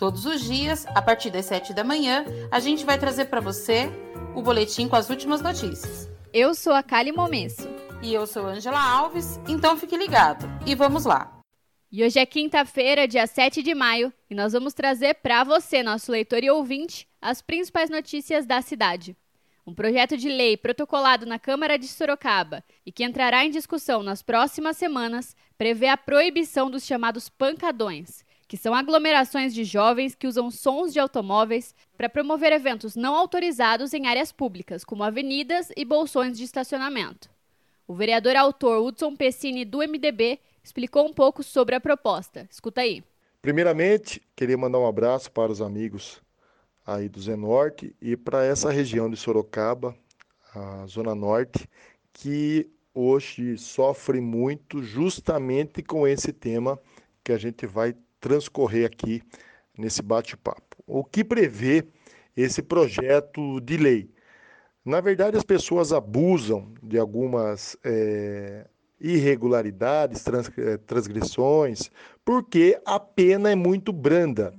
Todos os dias, a partir das 7 da manhã, a gente vai trazer para você o boletim com as últimas notícias. Eu sou a Kali Momesso. E eu sou Angela Alves, então fique ligado. E vamos lá. E hoje é quinta-feira, dia 7 de maio, e nós vamos trazer para você, nosso leitor e ouvinte, as principais notícias da cidade. Um projeto de lei protocolado na Câmara de Sorocaba e que entrará em discussão nas próximas semanas prevê a proibição dos chamados pancadões, que são aglomerações de jovens que usam sons de automóveis para promover eventos não autorizados em áreas públicas, como avenidas e bolsões de estacionamento. O vereador autor Hudson Pessini, do MDB, explicou um pouco sobre a proposta. Escuta aí. Primeiramente, queria mandar um abraço para os amigos aí do Zenorte e para essa região de Sorocaba, a Zona Norte, que hoje sofre muito justamente com esse tema que a gente vai transcorrer aqui nesse bate-papo. O que prevê esse projeto de lei? Na verdade, as pessoas abusam de algumas é, irregularidades, eh, transgressões, porque a pena é muito branda.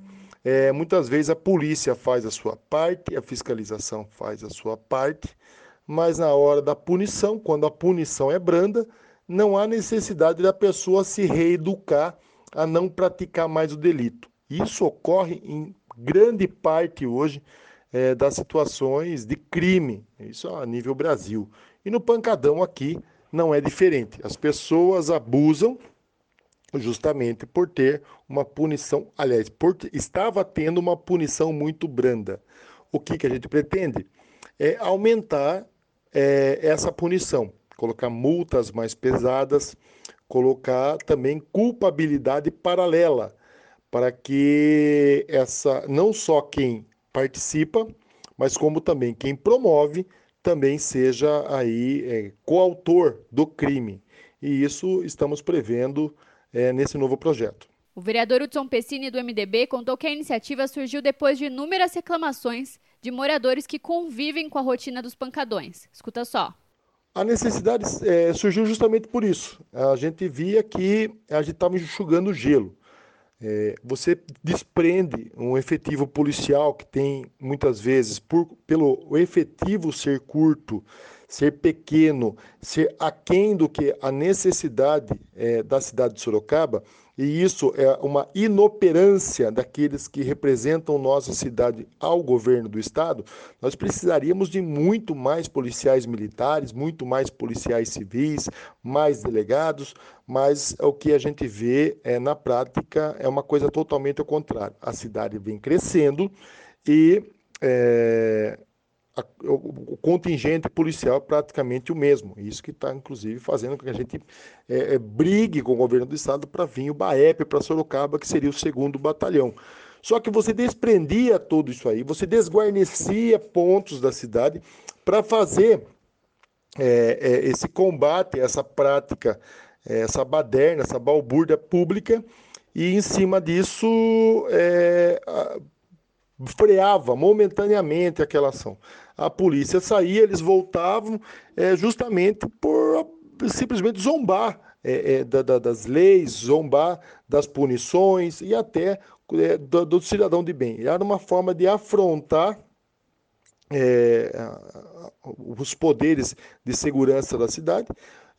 É, muitas vezes a polícia faz a sua parte, a fiscalização faz a sua parte, mas na hora da punição, quando a punição é branda, não há necessidade da pessoa se reeducar a não praticar mais o delito. Isso ocorre em grande parte hoje é, das situações de crime, isso a nível Brasil. E no pancadão aqui não é diferente. As pessoas abusam justamente por ter uma punição, aliás, por, estava tendo uma punição muito branda. O que, que a gente pretende? É aumentar é, essa punição, colocar multas mais pesadas, colocar também culpabilidade paralela, para que essa não só quem participa, mas como também quem promove também seja aí é, coautor do crime. E isso estamos prevendo é, nesse novo projeto. O vereador Hudson Pessini, do MDB, contou que a iniciativa surgiu depois de inúmeras reclamações de moradores que convivem com a rotina dos pancadões. Escuta só. A necessidade é, surgiu justamente por isso. A gente via que a gente estava enxugando gelo. É, você desprende um efetivo policial que tem muitas vezes, por, pelo efetivo ser curto, ser pequeno, ser aquém do que a necessidade é, da cidade de Sorocaba, e isso é uma inoperância daqueles que representam nossa cidade ao governo do estado, nós precisaríamos de muito mais policiais militares, muito mais policiais civis, mais delegados, mas o que a gente vê é, na prática é uma coisa totalmente ao contrário. A cidade vem crescendo e é, a, o, o, contingente policial é praticamente o mesmo. Isso que está, inclusive, fazendo com que a gente é, é, brigue com o governo do estado para vir o BAEP para Sorocaba, que seria o segundo batalhão. Só que você desprendia tudo isso aí, você desguarnecia pontos da cidade para fazer é, é, esse combate, essa prática, é, essa baderna, essa balbúrdia pública, e em cima disso é, freava momentaneamente aquela ação. A polícia saía, eles voltavam é, justamente por simplesmente zombar é, é, da, da, das leis, zombar das punições e até é, do, do, cidadão de bem. Era uma forma de afrontar é, os poderes de segurança da cidade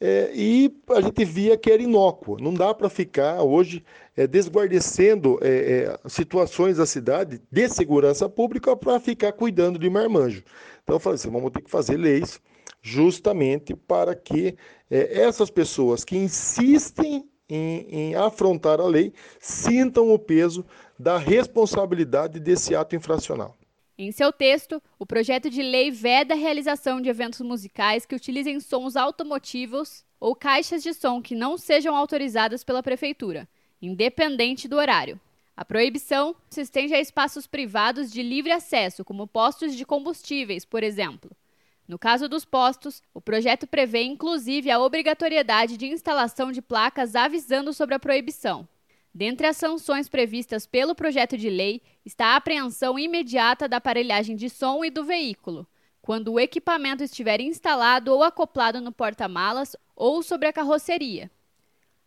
é, e a gente via que era inócuo. Não dá para ficar hoje é, desguardecendo é, é, situações da cidade de segurança pública para ficar cuidando de marmanjo. Então eu falei assim, vamos ter que fazer leis justamente para que é, essas pessoas que insistem em, em afrontar a lei sintam o peso da responsabilidade desse ato infracional. Em seu texto, o projeto de lei veda a realização de eventos musicais que utilizem sons automotivos ou caixas de som que não sejam autorizadas pela prefeitura, independente do horário. A proibição se estende a espaços privados de livre acesso, como postos de combustíveis, por exemplo. No caso dos postos, o projeto prevê inclusive a obrigatoriedade de instalação de placas avisando sobre a proibição. Dentre as sanções previstas pelo projeto de lei está a apreensão imediata da aparelhagem de som e do veículo, quando o equipamento estiver instalado ou acoplado no porta-malas ou sobre a carroceria.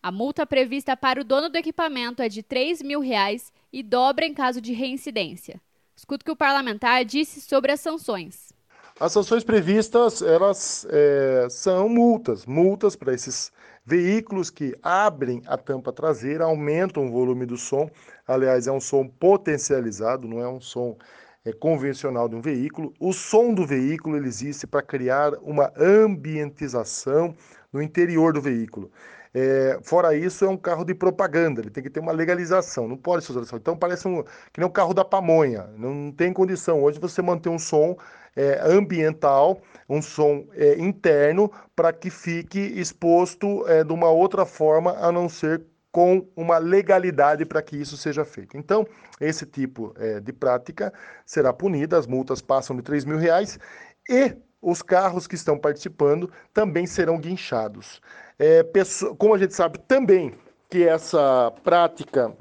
A multa prevista para o dono do equipamento é de 3 mil reais e dobra em caso de reincidência. Escuta o que o parlamentar disse sobre as sanções. As sanções previstas, elas é, são multas, multas para esses veículos que abrem a tampa traseira, aumentam o volume do som. Aliás, é um som potencializado, não é um som é, convencional de um veículo. O som do veículo ele existe para criar uma ambientização no interior do veículo. É, fora isso, é um carro de propaganda, ele tem que ter uma legalização, não pode ser usação. Então parece um, que nem um carro da pamonha, não tem condição. Hoje você manter um som é, ambiental, um som é, interno, para que fique exposto é, de uma outra forma, a não ser com uma legalidade para que isso seja feito. Então, esse tipo é, de prática será punida, as multas passam de 3 mil reais e os carros que estão participando também serão guinchados. É, como a gente sabe também que essa prática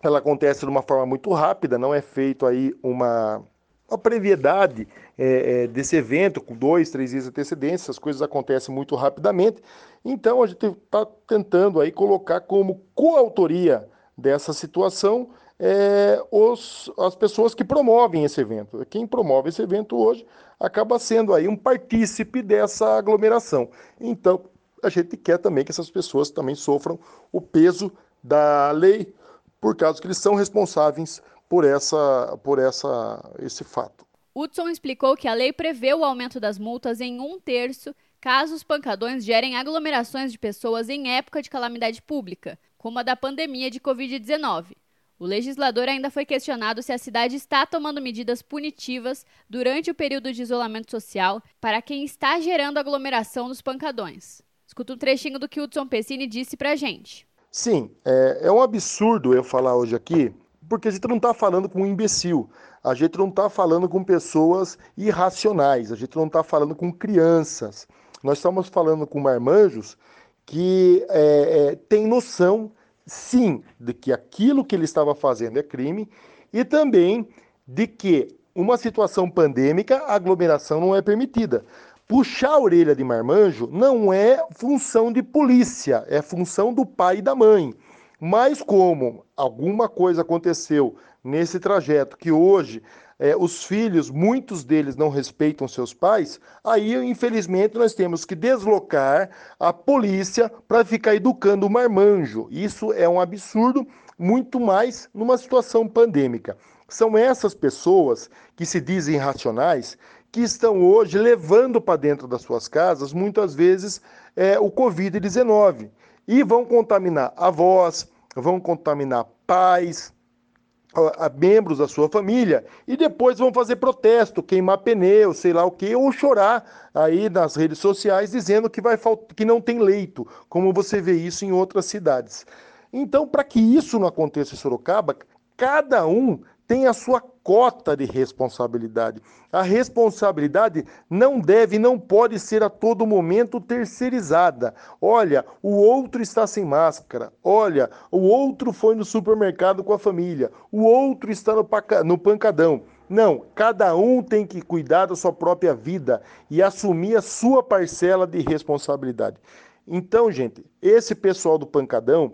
ela acontece de uma forma muito rápida, não é feito aí uma, uma previedade é, é, desse evento com dois, três dias de antecedência, as coisas acontecem muito rapidamente. Então a gente está tentando aí colocar como coautoria dessa situação é, os, as pessoas que promovem esse evento. Quem promove esse evento hoje acaba sendo aí um partícipe dessa aglomeração. Então a gente quer também que essas pessoas também sofram o peso da lei, por causa que eles são responsáveis por essa, por essa, esse fato. Hudson explicou que a lei prevê o aumento das multas em um terço caso os pancadões gerem aglomerações de pessoas em época de calamidade pública, como a da pandemia de Covid-19. O legislador ainda foi questionado se a cidade está tomando medidas punitivas durante o período de isolamento social para quem está gerando aglomeração nos pancadões. Escuta um trechinho do que Hudson Pessini disse pra gente. Sim, é, é um absurdo eu falar hoje aqui, porque a gente não está falando com um imbecil, a gente não está falando com pessoas irracionais, a gente não está falando com crianças. Nós estamos falando com marmanjos que é, é, tem noção, sim, de que aquilo que ele estava fazendo é crime e também de que uma situação pandêmica, a aglomeração não é permitida. Puxar a orelha de marmanjo não é função de polícia, é função do pai e da mãe. Mas como alguma coisa aconteceu nesse trajeto que hoje é, os filhos, muitos deles não respeitam seus pais, aí infelizmente nós temos que deslocar a polícia para ficar educando o marmanjo. Isso é um absurdo, muito mais numa situação pandêmica. São essas pessoas que se dizem racionais que estão hoje levando para dentro das suas casas, muitas vezes, é, o Covid-19. E vão contaminar avós, vão contaminar pais, membros da sua família e depois vão fazer protesto, queimar pneu, sei lá o que, ou chorar aí nas redes sociais dizendo que vai que não tem leito, como você vê isso em outras cidades. Então, para que isso não aconteça em Sorocaba, cada um tem a sua cota de responsabilidade. A responsabilidade não deve, não pode ser a todo momento terceirizada. Olha, o outro está sem máscara. Olha, o outro foi no supermercado com a família. O outro está no, no pancadão. Não, cada um tem que cuidar da sua própria vida e assumir a sua parcela de responsabilidade. Então, gente, esse pessoal do pancadão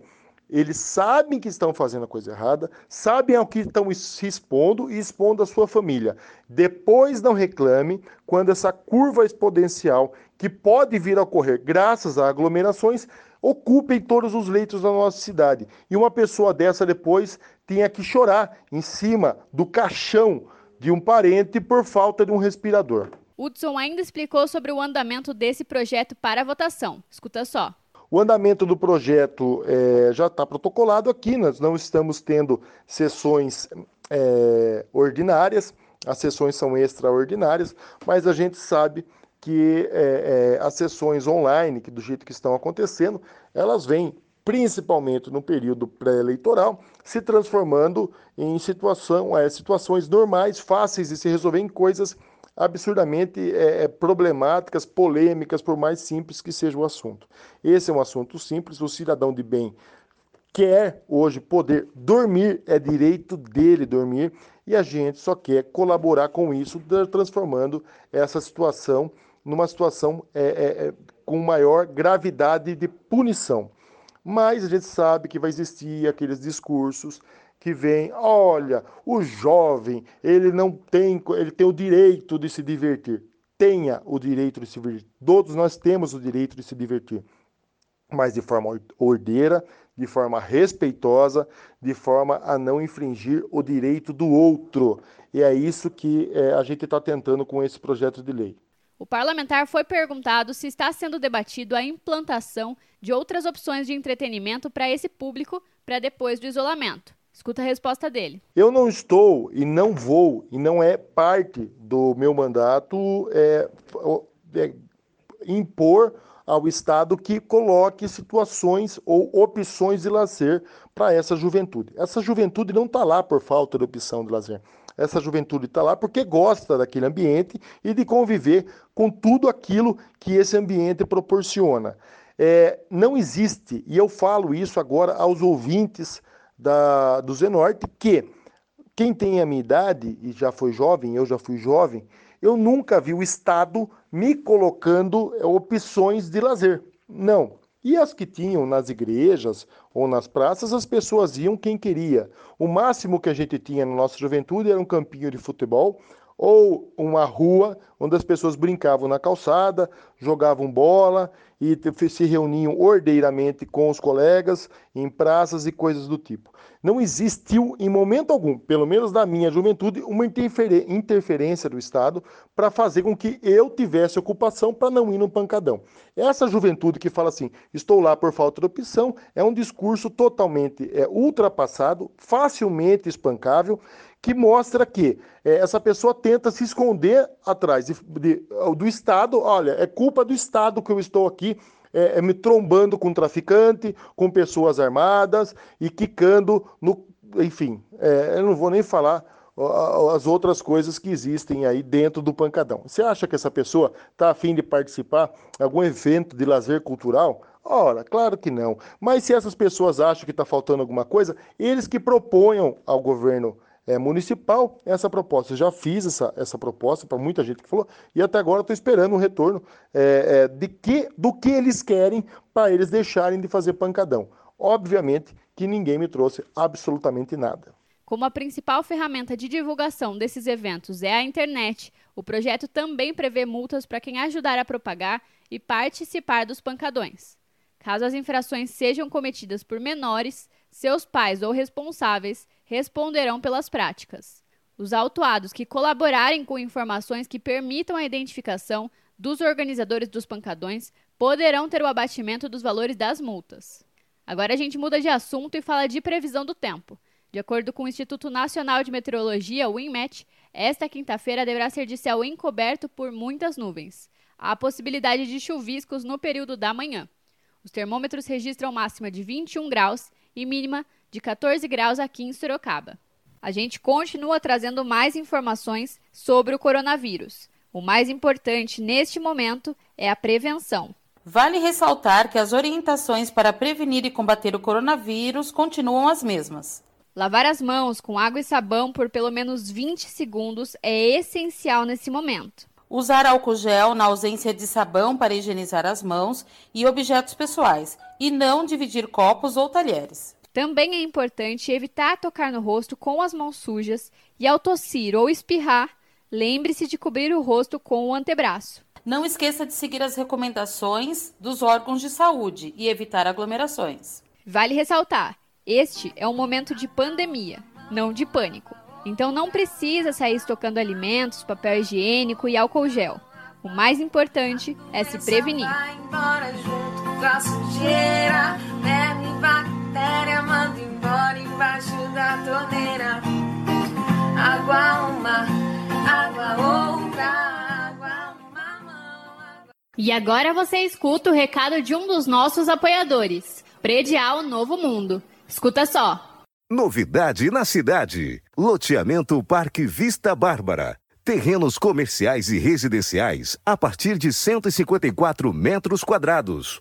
eles sabem que estão fazendo a coisa errada, sabem ao que estão se expondo e expondo a sua família. Depois não reclame quando essa curva exponencial, que pode vir a ocorrer graças a aglomerações, ocupem todos os leitos da nossa cidade. E uma pessoa dessa depois tenha que chorar em cima do caixão de um parente por falta de um respirador. Hudson ainda explicou sobre o andamento desse projeto para votação. Escuta só. O andamento do projeto é, já está protocolado aqui, nós não estamos tendo sessões é, ordinárias, as sessões são extraordinárias, mas a gente sabe que é, é as sessões online, que do jeito que estão acontecendo, elas vêm principalmente no período pré-eleitoral, se transformando em situação, é, situações normais, fáceis de se resolver em coisas absurdamente é, é, problemáticas, polêmicas, por mais simples que seja o assunto. Esse é um assunto simples, o cidadão de bem quer hoje poder dormir, é direito dele dormir, e a gente só quer colaborar com isso, transformando essa situação numa situação é, é, é, com maior gravidade de punição. Mas a gente sabe que vai existir aqueles discursos que vêm, olha, o jovem, ele não tem, ele tem o direito de se divertir. Tenha o direito de se divertir. Todos nós temos o direito de se divertir, mas de forma ordeira, de forma respeitosa, de forma a não infringir o direito do outro. E é isso que é, a gente está tentando com esse projeto de lei. O parlamentar foi perguntado se está sendo debatido a implantação de outras opções de entretenimento para esse público para depois do isolamento. Escuta a resposta dele. Eu não estou e não vou, e não é parte do meu mandato é, é, impor ao Estado que coloque situações ou opções de lazer para essa juventude. Essa juventude não está lá por falta de opção de lazer. Essa juventude está lá porque gosta daquele ambiente e de conviver com tudo aquilo que esse ambiente proporciona. É, não existe, e eu falo isso agora aos ouvintes da, do Zenorte, que quem tem a minha idade e já foi jovem, eu já fui jovem, eu nunca vi o Estado me colocando é, opções de lazer. Não. E as que tinham nas igrejas ou nas praças, as pessoas iam quem queria. O máximo que a gente tinha na nossa juventude era um campinho de futebol ou uma rua onde as pessoas brincavam na calçada, jogavam bola e se reuniam ordeiramente com os colegas em praças e coisas do tipo. Não existiu em momento algum, pelo menos da minha juventude, uma interferência do Estado para fazer com que eu tivesse ocupação para não ir no pancadão. Essa juventude que fala assim, estou lá por falta de opção, é um discurso totalmente é, ultrapassado, facilmente espancável que mostra que é, essa pessoa tenta se esconder atrás de, de, do Estado. Olha, é culpa do Estado que eu estou aqui é, é, me trombando com traficante, com pessoas armadas e quicando no. Enfim, é, eu não vou nem falar as outras coisas que existem aí dentro do pancadão. Você acha que essa pessoa está afim de participar de algum evento de lazer cultural? Ora, claro que não. Mas se essas pessoas acham que está faltando alguma coisa, eles que proponham ao governo é, municipal essa proposta. Eu já fiz essa, essa proposta para muita gente que falou, e até agora estou esperando um retorno é, é, de que, do que eles querem para eles deixarem de fazer pancadão. Obviamente que ninguém me trouxe absolutamente nada. Como a principal ferramenta de divulgação desses eventos é a internet, o projeto também prevê multas para quem ajudar a propagar e participar dos pancadões. Caso as infrações sejam cometidas por menores, seus pais ou responsáveis responderão pelas práticas. Os autuados que colaborarem com informações que permitam a identificação dos organizadores dos pancadões poderão ter o abatimento dos valores das multas. Agora a gente muda de assunto e fala de previsão do tempo. De acordo com o Instituto Nacional de Meteorologia, o INMET, esta quinta-feira deverá ser de céu encoberto por muitas nuvens. Há possibilidade de chuviscos no período da manhã. Os termômetros registram máxima de 21 graus e mínima de 14 graus aqui em Sorocaba. A gente continua trazendo mais informações sobre o coronavírus. O mais importante neste momento é a prevenção. Vale ressaltar que as orientações para prevenir e combater o coronavírus continuam as mesmas. Lavar as mãos com água e sabão por pelo menos 20 segundos é essencial nesse momento. Usar álcool gel na ausência de sabão para higienizar as mãos e objetos pessoais, e não dividir copos ou talheres. Também é importante evitar tocar no rosto com as mãos sujas e, ao tossir ou espirrar, lembre-se de cobrir o rosto com o antebraço. Não esqueça de seguir as recomendações dos órgãos de saúde e evitar aglomerações. Vale ressaltar: este é um momento de pandemia, não de pânico. Então não precisa sair estocando alimentos, papel higiênico e álcool gel. O mais importante é se prevenir. E agora você escuta o recado de um dos nossos apoiadores, Predial Novo Mundo. Escuta só. Novidade na cidade. Loteamento Parque Vista Bárbara. Terrenos comerciais e residenciais a partir de 154 metros quadrados.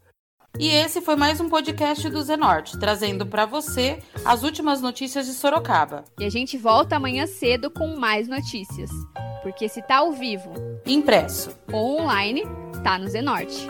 E esse foi mais um podcast do Zenorte, trazendo para você as últimas notícias de Sorocaba. E a gente volta amanhã cedo com mais notícias. Porque se tá ao vivo, impresso ou online, tá no Zenorte.